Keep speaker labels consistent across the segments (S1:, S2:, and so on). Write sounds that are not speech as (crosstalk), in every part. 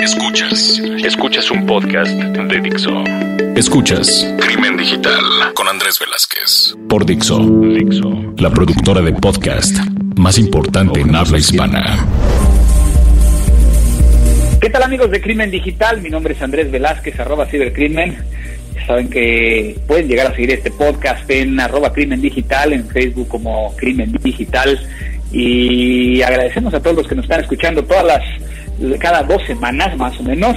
S1: Escuchas, escuchas un podcast de Dixo. Escuchas Crimen Digital con Andrés Velázquez por Dixo, Dixo, la productora de podcast más importante en habla hispana.
S2: ¿Qué tal amigos de Crimen Digital? Mi nombre es Andrés Velázquez, arroba cibercrimen. Saben que pueden llegar a seguir este podcast en arroba crimen digital, en Facebook como crimen digital. Y agradecemos a todos los que nos están escuchando todas las, cada dos semanas más o menos,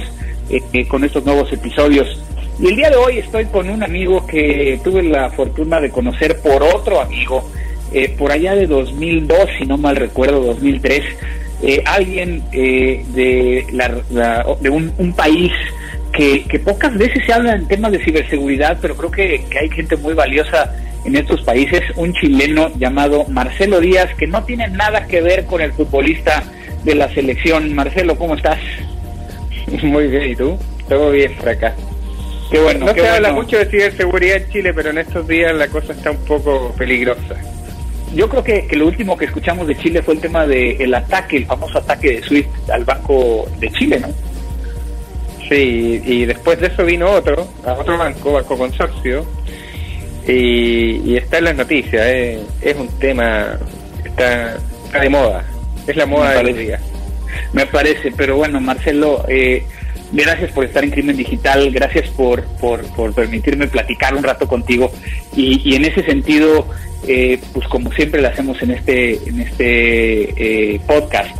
S2: eh, eh, con estos nuevos episodios. Y el día de hoy estoy con un amigo que tuve la fortuna de conocer por otro amigo, eh, por allá de 2002, si no mal recuerdo, 2003 eh, alguien de, la, de un, país que, pocas veces se habla en temas de ciberseguridad, pero creo que, hay gente muy valiosa en estos países, un chileno llamado Marcelo Díaz, que no tiene nada que ver con el futbolista de la selección. Marcelo, ¿cómo estás? (laughs)
S3: Muy bien, ¿y tú? Todo bien por acá. Qué bueno. No se bueno. habla mucho de ciberseguridad en Chile, pero en estos días la cosa está un poco peligrosa
S2: yo creo que, que, lo último que escuchamos de Chile fue el tema del el ataque, el famoso ataque de SWIFT al Banco de Chile, ¿no?
S3: Sí, y después de eso vino otro, a otro banco, Banco Consorcio, y, y está en las noticias, eh, es un tema, está, está de moda, es la moda del día.
S2: Me parece, pero bueno, Marcelo, eh, gracias por estar en Crimen Digital, gracias por, por, por permitirme platicar un rato contigo, y, y en ese sentido eh, pues como siempre lo hacemos en este, en este eh, podcast,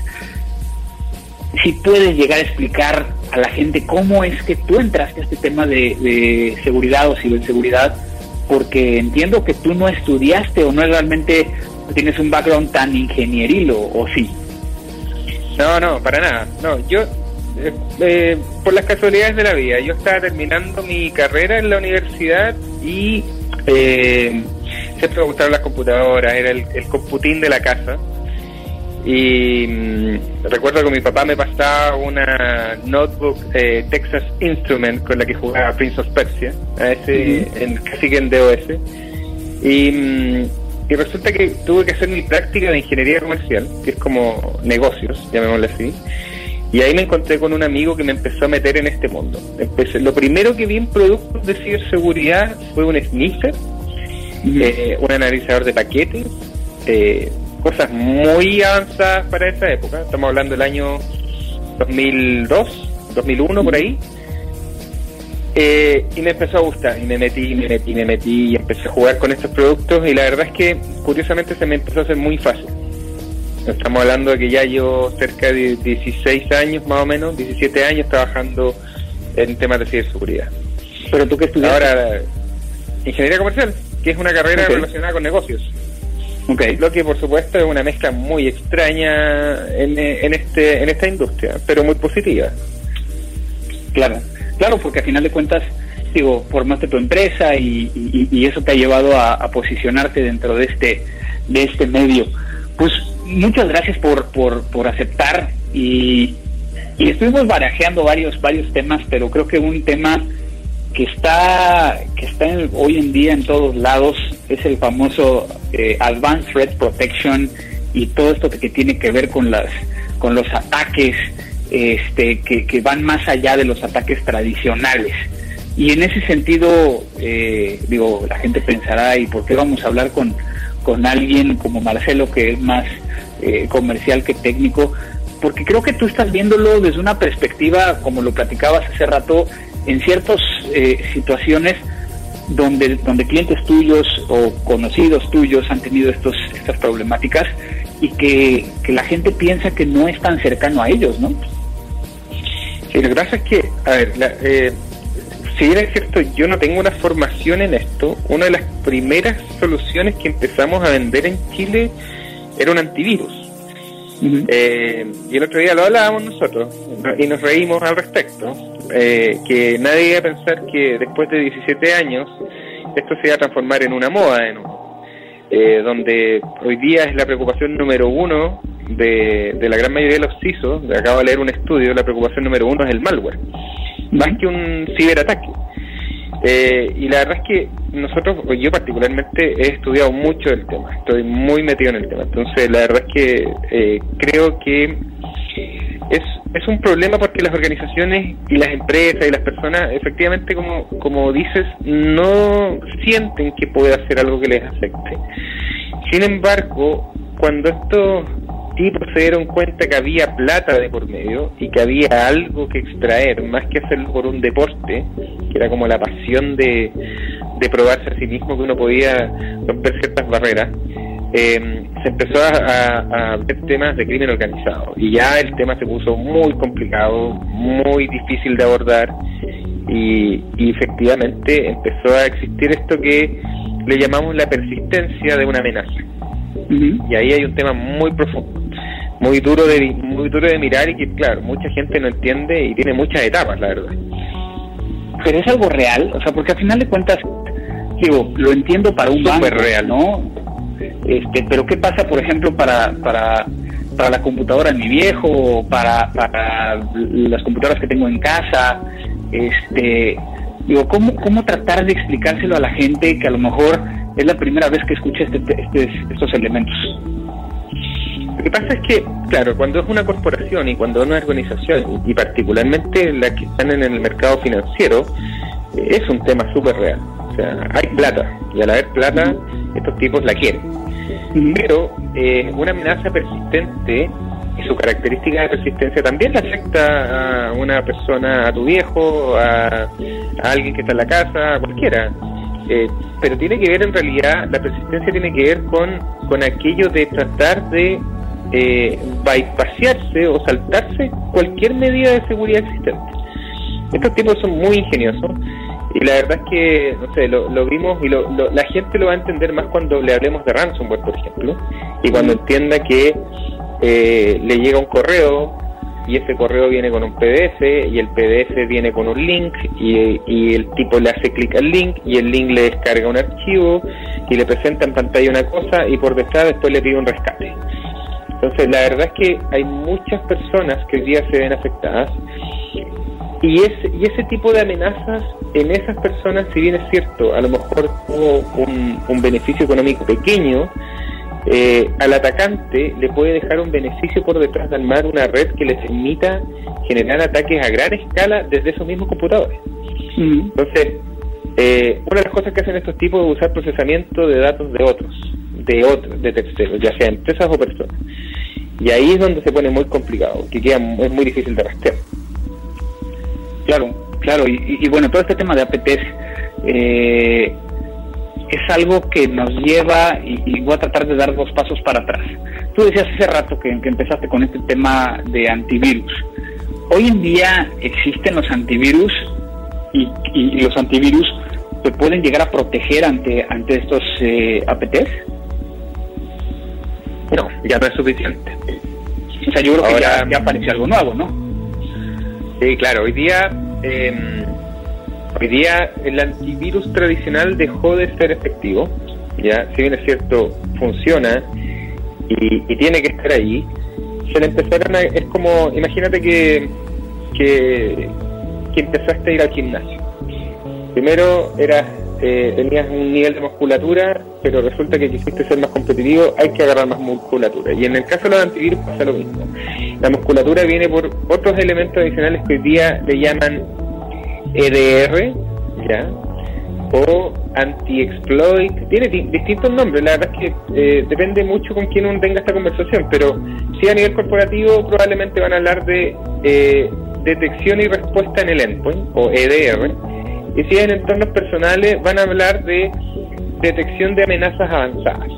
S2: si puedes llegar a explicar a la gente cómo es que tú entraste a este tema de, de seguridad o ciberseguridad, porque entiendo que tú no estudiaste o no es realmente tienes un background tan ingenieril o, o sí.
S3: No, no, para nada. No, yo eh, eh, por las casualidades de la vida, yo estaba terminando mi carrera en la universidad y eh, siempre me gustaron las computadoras, era el, el computín de la casa. Y mmm, recuerdo que mi papá me pasaba una notebook eh, Texas Instrument con la que jugaba Prince of Persia, a ese, en, casi que en DOS. Y, mmm, y resulta que tuve que hacer mi práctica de ingeniería comercial, que es como negocios, llamémosle así. Y ahí me encontré con un amigo que me empezó a meter en este mundo. Empecé, lo primero que vi en productos de ciberseguridad fue un sniffer eh, un analizador de paquetes, eh, cosas muy avanzadas para esa época. Estamos hablando del año 2002, 2001 por ahí. Eh, y me empezó a gustar, y me metí, me metí, me metí, y empecé a jugar con estos productos, y la verdad es que curiosamente se me empezó a hacer muy fácil. Estamos hablando de que ya llevo cerca de 16 años más o menos, 17 años trabajando en temas de ciberseguridad.
S2: ¿Pero tú qué estudiaste?
S3: Ahora, ingeniería comercial que es una carrera okay. relacionada con negocios.
S2: Okay.
S3: Lo que por supuesto es una mezcla muy extraña en, en, este, en esta industria, pero muy positiva.
S2: Claro, claro, porque a final de cuentas, digo, formaste tu empresa y, eso te ha llevado a, posicionarte dentro de este, de este medio. Pues muchas gracias por, por, por aceptar y, y estuvimos barajeando varios, varios temas, pero creo que un tema que está que está hoy en día en todos lados es el famoso eh, Advanced Threat Protection y todo esto que, tiene que ver con las con los ataques este que, que, van más allá de los ataques tradicionales y en ese sentido eh, digo la gente pensará y por qué vamos a hablar con con alguien como Marcelo que es más eh, comercial que técnico porque creo que tú estás viéndolo desde una perspectiva como lo platicabas hace rato en ciertas eh, situaciones donde, donde clientes tuyos o conocidos tuyos han tenido estos, estas problemáticas y que, que la gente piensa que no es tan cercano a ellos, ¿no?
S3: Sí, lo que pasa es que, a ver, la, eh, si bien es cierto, yo no tengo una formación en esto, una de las primeras soluciones que empezamos a vender en Chile era un antivirus. Uh -huh. eh, y el otro día lo hablábamos nosotros y nos reímos al respecto eh, que nadie iba a pensar que después de 17 años esto se iba a transformar en una moda de nuevo, eh, donde hoy día es la preocupación número uno de, de la gran mayoría de los CISO, acabo de leer un estudio, la preocupación número uno es el malware, más que un ciberataque. Eh, y la verdad es que nosotros, yo particularmente he estudiado mucho el tema, estoy muy metido en el tema, entonces la verdad es que eh, creo que es, es un problema porque las organizaciones y las empresas y las personas efectivamente como, como dices no sienten que puede hacer algo que les afecte. Sin embargo, cuando estos tipos se dieron cuenta que había plata de por medio y que había algo que extraer, más que hacerlo por un deporte, que era como la pasión de, de probarse a sí mismo que uno podía romper ciertas barreras, eh, se empezó a, ver temas de crimen organizado. Y ya el tema se puso muy complicado, muy difícil de abordar. Y, efectivamente empezó a existir esto que le llamamos la persistencia de una amenaza. Y ahí hay un tema muy profundo, muy duro de muy duro de mirar y que claro, mucha gente no entiende y tiene muchas etapas, la verdad.
S2: Pero es algo real, o sea, porque al final de cuentas, digo, lo entiendo para un banco, real, ¿no? Este, pero ¿qué pasa, por ejemplo, para, para, para la computadora de mi viejo, para, para las computadoras que tengo en casa? Este, digo, ¿cómo, ¿cómo tratar de explicárselo a la gente que a lo mejor es la primera vez que escucha este, este, estos elementos?
S3: Lo que pasa es que, claro, cuando es una corporación y cuando es una organización, y particularmente las que están en el mercado financiero, es un tema súper real. O sea, hay plata, y al haber plata, estos tipos la quieren. Pero eh, una amenaza persistente y su característica de persistencia también le afecta a una persona, a tu viejo, a, alguien que está en la casa, a cualquiera. Eh, pero tiene que ver en realidad, la persistencia tiene que ver con, con aquello de tratar de eh, bypassarse o saltarse cualquier medida de seguridad existente. Estos tipos son muy ingeniosos y la verdad es que, no sé, lo, vimos y lo, la gente lo va a entender más cuando le hablemos de ransomware, por ejemplo, y cuando entienda que eh, le llega un correo y ese correo viene con un PDF y el PDF viene con un link y, y, el tipo le hace clic al link y el link le descarga un archivo y le presenta en pantalla una cosa y por detrás después le pide un rescate. Entonces la verdad es que hay muchas personas que hoy día se ven afectadas y ese, y ese tipo de amenazas en esas personas, si bien es cierto, a lo mejor tuvo un, beneficio económico pequeño, eh, al atacante le puede dejar un beneficio por detrás del mar una red que les permita generar ataques a gran escala desde esos mismos computadores. Entonces, eh, una de las cosas que hacen estos tipos es usar procesamiento de datos de otros, de otros, de terceros, ya sea empresas o personas. Y ahí es donde se pone muy complicado, que es muy difícil de rastrear.
S2: Claro, claro, y, bueno, todo este tema de APTs eh, es algo que nos lleva, y, voy a tratar de dar dos pasos para atrás. Tú decías hace rato que, empezaste con este tema de antivirus. Hoy en día existen los antivirus y, los antivirus se pueden llegar a proteger ante, ante estos eh.
S3: No, ya no es suficiente.
S2: O sea, yo creo que ya, ya aparece algo nuevo, ¿no?
S3: Sí, claro, hoy día, eh, hoy día el antivirus tradicional dejó de ser efectivo, ya, si bien es cierto, funciona y, tiene que estar ahí, se le empezaron a, es como, imagínate que, que, que empezaste a ir al gimnasio. Primero eras eh, tenías un nivel de musculatura, pero resulta que quisiste ser más competitivo, hay que agarrar más musculatura. Y en el caso de los antivirus pasa lo mismo. La musculatura viene por otros elementos adicionales que hoy día le llaman EDR, ¿ya? O anti-exploit, tiene distintos nombres, la verdad es que eh, depende mucho con quién uno tenga esta conversación, pero si a nivel corporativo probablemente van a hablar de eh, detección y respuesta en el endpoint, o EDR, y si en entornos personales van a hablar de detección de amenazas avanzadas.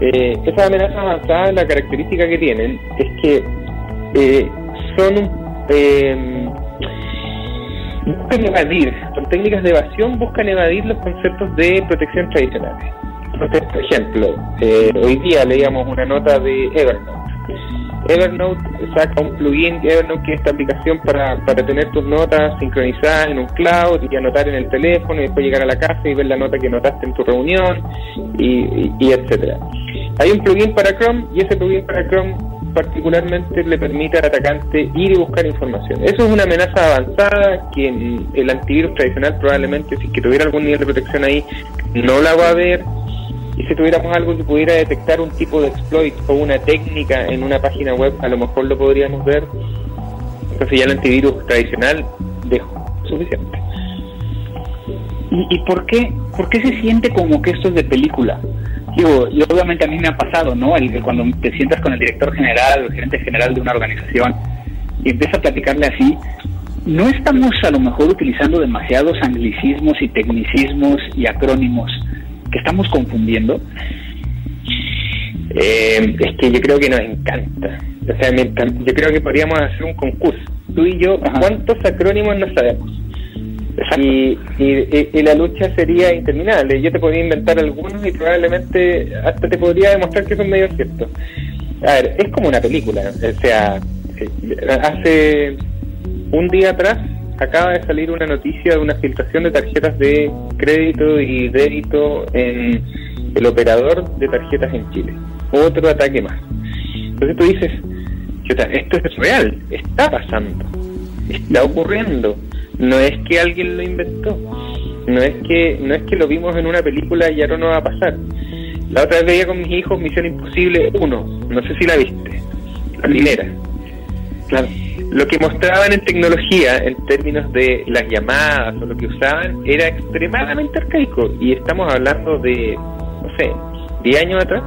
S3: Eh, esas amenazas avanzadas, la característica que tienen es que eh, son eh, buscan evadir, son técnicas de evasión, buscan evadir los conceptos de protección tradicionales. Entonces, por ejemplo, eh, hoy día leíamos una nota de Evernote Evernote saca un plugin Evernote que es esta aplicación para, para tener tus notas sincronizadas en un cloud y anotar en el teléfono y después llegar a la casa y ver la nota que notaste en tu reunión y, y, etcétera. Hay un plugin para Chrome y ese plugin para Chrome particularmente le permite al atacante ir y buscar información. Eso es una amenaza avanzada que el antivirus tradicional probablemente, si que tuviera algún nivel de protección ahí, no la va a ver. Y si tuviéramos algo que pudiera detectar un tipo de exploit o una técnica en una página web, a lo mejor lo podríamos ver. Entonces ya el antivirus tradicional dejó suficiente.
S2: ¿Y, por qué por qué se siente como que esto es de película? Digo, y obviamente a mí me ha pasado, ¿no? El, cuando te sientas con el director general o el gerente general de una organización y empiezas a platicarle así, ¿no estamos a lo mejor utilizando demasiados anglicismos y tecnicismos y acrónimos que estamos confundiendo?
S3: Eh, es que yo creo que nos encanta. O sea, yo creo que podríamos hacer un concurso. Tú y yo, ¿cuántos acrónimos no sabemos? Y, y, la lucha sería interminable. Yo te podría inventar algunos y probablemente hasta te podría demostrar que son medio ciertos. A ver, es como una película. O sea, hace un día atrás acaba de salir una noticia de una filtración de tarjetas de crédito y débito en el operador de tarjetas en Chile. Otro ataque más. Entonces tú dices, esto es real, está pasando, está ocurriendo no es que alguien lo inventó, no es que no es que lo vimos en una película y ahora no va a pasar. La otra vez veía con mis hijos Misión Imposible 1, no sé si la viste, la primera. Claro. Lo que mostraban en tecnología, en términos de las llamadas o lo que usaban, era extremadamente arcaico. Y estamos hablando de, no sé, 10 años atrás.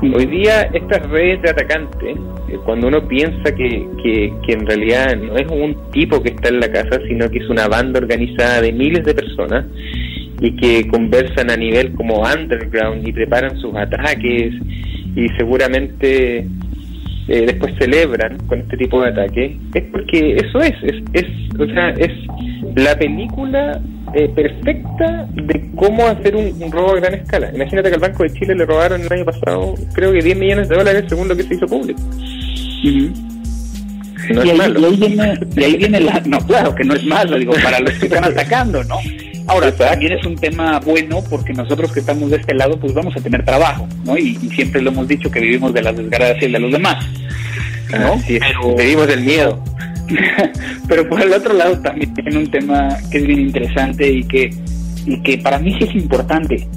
S3: Hoy día estas redes de atacantes, eh, cuando uno piensa que, que, en realidad no es un tipo que está en la casa, sino que es una banda organizada de miles de personas y que conversan a nivel como underground y preparan sus ataques y seguramente eh, después celebran con este tipo de ataques, es porque eso es, es, es, o sea, es la película eh, perfecta de cómo hacer un, robo a gran escala. Imagínate que al Banco de Chile le robaron el año pasado, creo que 10 millones de dólares según lo que se hizo público.
S2: No y, es ahí, malo. y, ahí viene, la... No, claro que no es malo, digo, para los que están (laughs) atacando, ¿no? Ahora, también es un tema bueno porque nosotros que estamos de este lado, pues vamos a tener trabajo, ¿no? Y, siempre lo hemos dicho que vivimos de las desgracias de los demás, ¿no?
S3: Pero, vivimos del miedo. (laughs)
S2: pero por el otro lado también tiene un tema que es bien interesante y que, y que para mí sí es importante.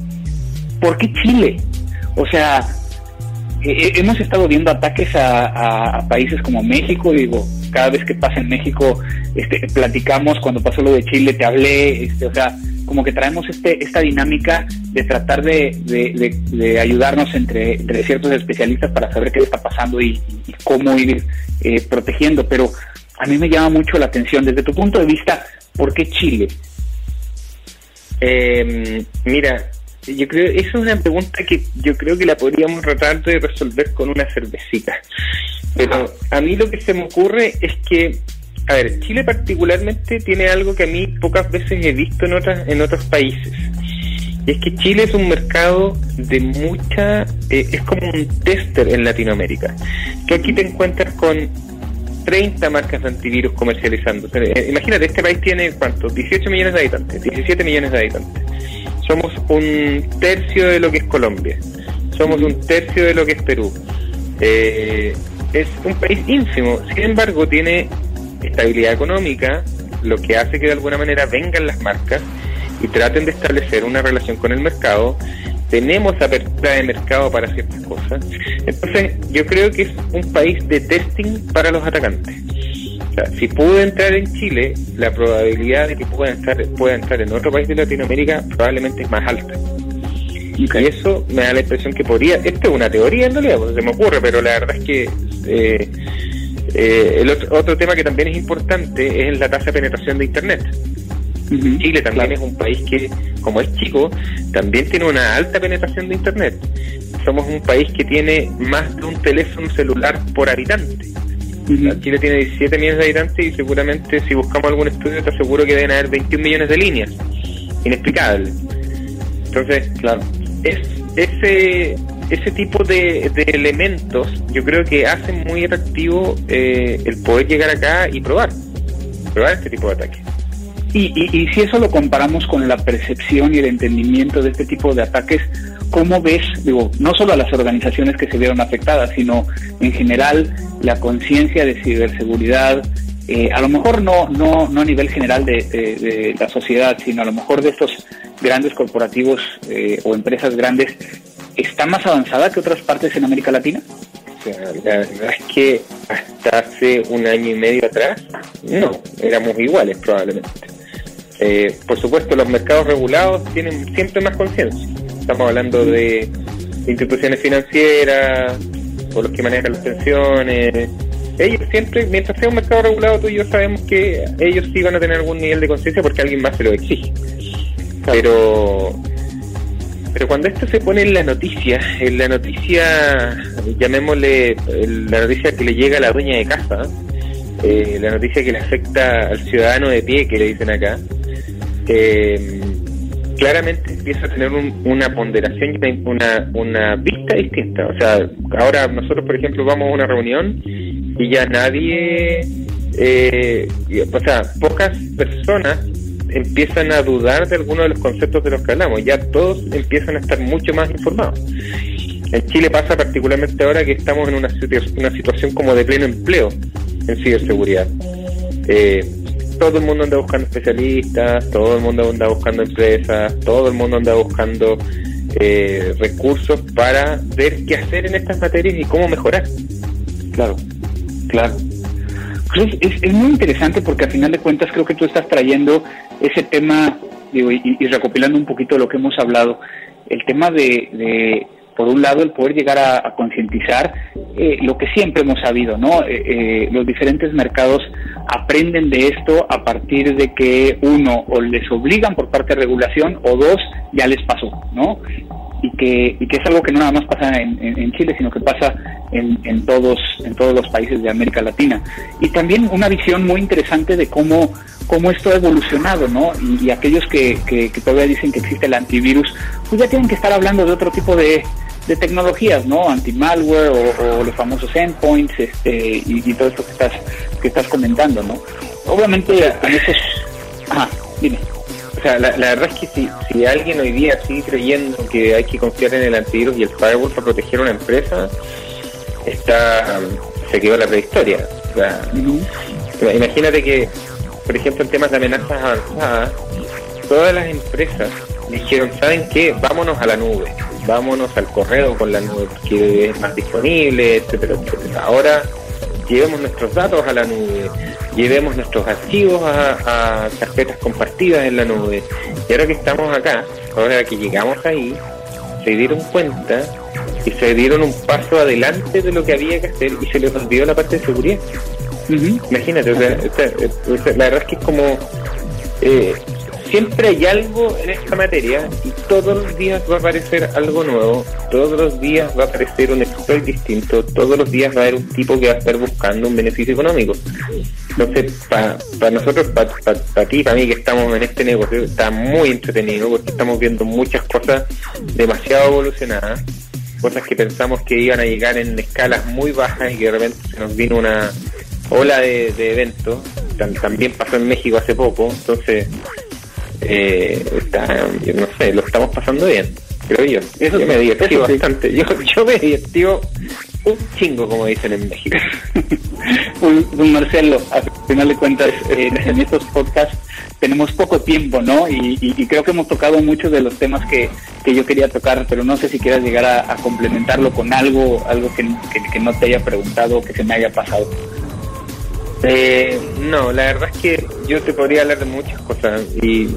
S2: ¿Por qué Chile? O sea, eh, hemos estado viendo ataques a, países como México, digo, cada vez que pasa en México, este, platicamos, cuando pasó lo de Chile te hablé, este, o sea, como que traemos este, esta dinámica de tratar de, ayudarnos entre, entre, ciertos especialistas para saber qué está pasando y, cómo ir eh, protegiendo, pero a mí me llama mucho la atención, desde tu punto de vista, ¿por qué Chile?
S3: Eh, mira, yo creo, esa es una pregunta que yo creo que la podríamos tratar de resolver con una cervecita. Pero a mí lo que se me ocurre es que, a ver, Chile particularmente tiene algo que a mí pocas veces he visto en otras en otros países. Y es que Chile es un mercado de mucha, eh, es como un tester en Latinoamérica. Que aquí te encuentras con 30 marcas de antivirus comercializando. Eh, imagínate, este país tiene, ¿cuánto? 18 millones de habitantes, 17 millones de habitantes somos un tercio de lo que es Colombia, somos un tercio de lo que es Perú. Eh, es un país ínfimo, sin embargo tiene estabilidad económica, lo que hace que de alguna manera vengan las marcas y traten de establecer una relación con el mercado. Tenemos apertura de mercado para ciertas cosas. Entonces, yo creo que es un país de testing para los atacantes si pudo entrar en Chile, la probabilidad de que pueda entrar, pueda entrar en otro país de Latinoamérica probablemente es más alta. Y eso me da la impresión que podría, esto es una teoría en realidad, porque se me ocurre, pero la verdad es que eh, eh, el otro, tema que también es importante es la tasa de penetración de Internet. Chile también es un país que, como es chico, también tiene una alta penetración de Internet. Somos un país que tiene más de un teléfono celular por habitante. Chile tiene 17 millones de habitantes y seguramente si buscamos algún estudio te aseguro que deben haber 21 millones de líneas. Inexplicable. Entonces, claro, es ese ese tipo de, elementos yo creo que hacen muy atractivo eh, el poder llegar acá y probar, probar este tipo de ataques.
S2: Y, y, y si eso lo comparamos con la percepción y el entendimiento de este tipo de ataques, ¿cómo ves, digo, no solo a las organizaciones que se vieron afectadas, sino en general la conciencia de ciberseguridad, eh, a lo mejor no, no, no a nivel general de, la sociedad, sino a lo mejor de estos grandes corporativos eh, o empresas grandes, está más avanzada que otras partes en América Latina?
S3: la verdad es que hasta hace un año y medio atrás, no, éramos iguales probablemente. Eh, por supuesto, los mercados regulados tienen siempre más conciencia. Estamos hablando de instituciones financieras, o los que manejan las pensiones. Ellos siempre, mientras sea un mercado regulado, tú y yo sabemos que ellos sí van a tener algún nivel de conciencia porque alguien más se lo exige. Pero pero cuando esto se pone en la noticia, en la noticia, llamémosle la noticia que le llega a la dueña de casa, eh, la noticia que le afecta al ciudadano de pie, que le dicen acá, eh, claramente empieza a tener una ponderación y una, una vista distinta. O sea, ahora nosotros, por ejemplo, vamos a una reunión y ya nadie, eh, o sea, pocas personas empiezan a dudar de algunos de los conceptos de los que hablamos. Ya todos empiezan a estar mucho más informados. En Chile pasa particularmente ahora que estamos en una, una situación como de pleno empleo en ciberseguridad. Eh, todo el mundo anda buscando especialistas, todo el mundo anda buscando empresas, todo el mundo anda buscando eh, recursos para ver qué hacer en estas materias y cómo mejorar.
S2: Claro, claro. Pues es, muy interesante porque al final de cuentas creo que tú estás trayendo ese tema, digo, y, recopilando un poquito lo que hemos hablado, el tema de, por un lado, el poder llegar a, concientizar eh, lo que siempre hemos sabido, ¿no? Eh, eh, los diferentes mercados aprenden de esto a partir de que uno o les obligan por parte de regulación o dos ya les pasó, ¿no? Y que, y que es algo que no nada más pasa en, Chile, sino que pasa en, en, todos, en todos los países de América Latina. Y también una visión muy interesante de cómo, cómo esto ha evolucionado, ¿no? Y, aquellos que, que, todavía dicen que existe el antivirus, pues ya tienen que estar hablando de otro tipo de, de tecnologías, ¿no? Anti-malware o, los famosos endpoints este, y, y, todo esto que estás, que estás comentando, ¿no? Obviamente en esos... Ajá, dime.
S3: O sea, la, verdad es que si, si alguien hoy día sigue creyendo que hay que confiar en el antivirus y el firewall para proteger una empresa, está se quedó la prehistoria. O sea, Imagínate que, por ejemplo, en temas de amenazas avanzadas, todas las empresas dijeron, ¿saben qué? Vámonos a la nube, vámonos al correo con la nube, porque es más disponible, etcétera, etcétera. Ahora llevemos nuestros datos a la nube, llevemos nuestros archivos a, carpetas compartidas en la nube. Y ahora que estamos acá, ahora que llegamos ahí, se dieron cuenta y se dieron un paso adelante de lo que había que hacer y se les olvidó la parte de seguridad. Imagínate, o sea, la verdad es que es como eh, siempre hay algo en esta materia y todos los días va a aparecer algo nuevo, todos los días va a aparecer un exploit distinto, todos los días va a haber un tipo que va a estar buscando un beneficio económico. Entonces, para nosotros, para ti, para mí que estamos en este negocio, está muy entretenido porque estamos viendo muchas cosas demasiado evolucionadas, cosas que pensamos que iban a llegar en escalas muy bajas y que de repente se nos vino una ola de, de eventos. También pasó en México hace poco, entonces eh, está, no sé, lo estamos pasando bien, creo yo. Eso yo me divertido bastante. Yo, yo me divertido un chingo, como dicen en México. (laughs)
S2: un, Marcelo, al final de cuentas, eh, en estos podcasts tenemos poco tiempo, ¿no? Y, creo que hemos tocado muchos de los temas que, que yo quería tocar, pero no sé si quieras llegar a, complementarlo con algo, algo que, que, no te haya preguntado, que se me haya pasado.
S3: Eh, no, la verdad es que yo te podría hablar de muchas cosas y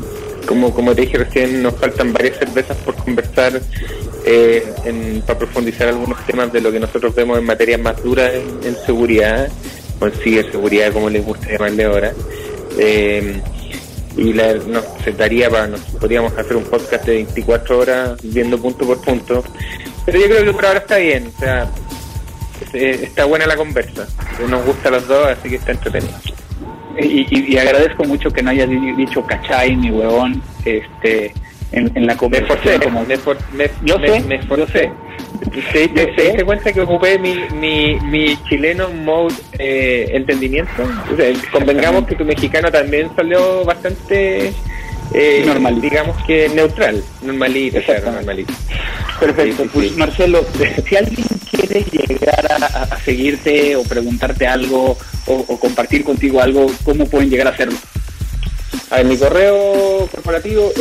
S3: como, como te dije recién, nos faltan varias cervezas por conversar eh, para profundizar algunos temas de lo que nosotros vemos en materias más duras en, seguridad, o en ciberseguridad, como les gusta llamarle ahora. Eh, y la, nos daría para, nos podríamos hacer un podcast de 24 horas viendo punto por punto. Pero yo creo que por ahora está bien, o sea, eh, está buena la conversa. Nos gusta los dos, así que está entretenido.
S2: Y, agradezco mucho que no hayas dicho cachay ni huevón este, en, la conversación.
S3: Me como, me, me, yo sé, me esforcé. ¿Te, te, cuenta que ocupé mi, mi, mi chileno mode eh, entendimiento? convengamos que tu mexicano también salió bastante eh, digamos que neutral, normalito, claro, normalito.
S2: Perfecto, pues Marcelo, (laughs) si alguien quiere llegar a, seguirte o preguntarte algo o, compartir contigo algo, ¿cómo pueden llegar a hacerlo?
S3: A mi correo corporativo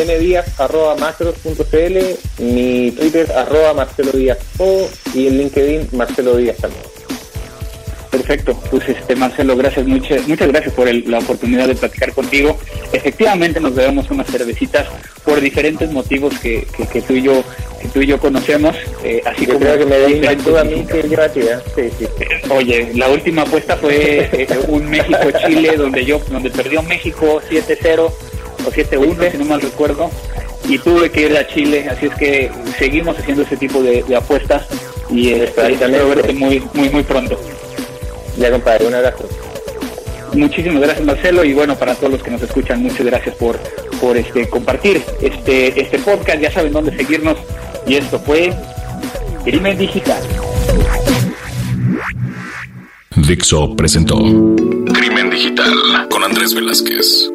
S3: macros.cl, mi Twitter arroba Marcelo Díaz o y en LinkedIn Marcelo Díaz también.
S2: Perfecto, pues este Marcelo, gracias, muchas, muchas gracias por la oportunidad de platicar contigo. Efectivamente nos debemos unas cervecitas por diferentes motivos que, que, tú y yo que tú y yo conocemos,
S3: eh, así como creo que me da a mí que sí, sí.
S2: Oye, la última apuesta fue eh, un México-Chile donde yo donde perdió México 7-0 o 7-1 si no mal recuerdo y tuve que ir a Chile, así es que seguimos haciendo ese tipo de, apuestas y eh, espero verte muy muy muy pronto.
S3: Ya, compadre, un abrazo.
S2: Muchísimas gracias, Marcelo, y bueno, para todos los que nos escuchan, muchas gracias por, por este, compartir este, este podcast. Ya saben dónde seguirnos. Y esto fue Crimen Digital.
S1: Dixo presentó Crimen Digital con Andrés Velázquez.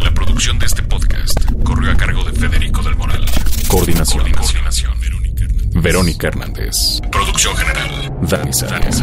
S1: La producción de este podcast corrió a cargo de Federico del Moral. Coordinación. Coordinación Verónica Hernández. Producción general. Dani Sánchez.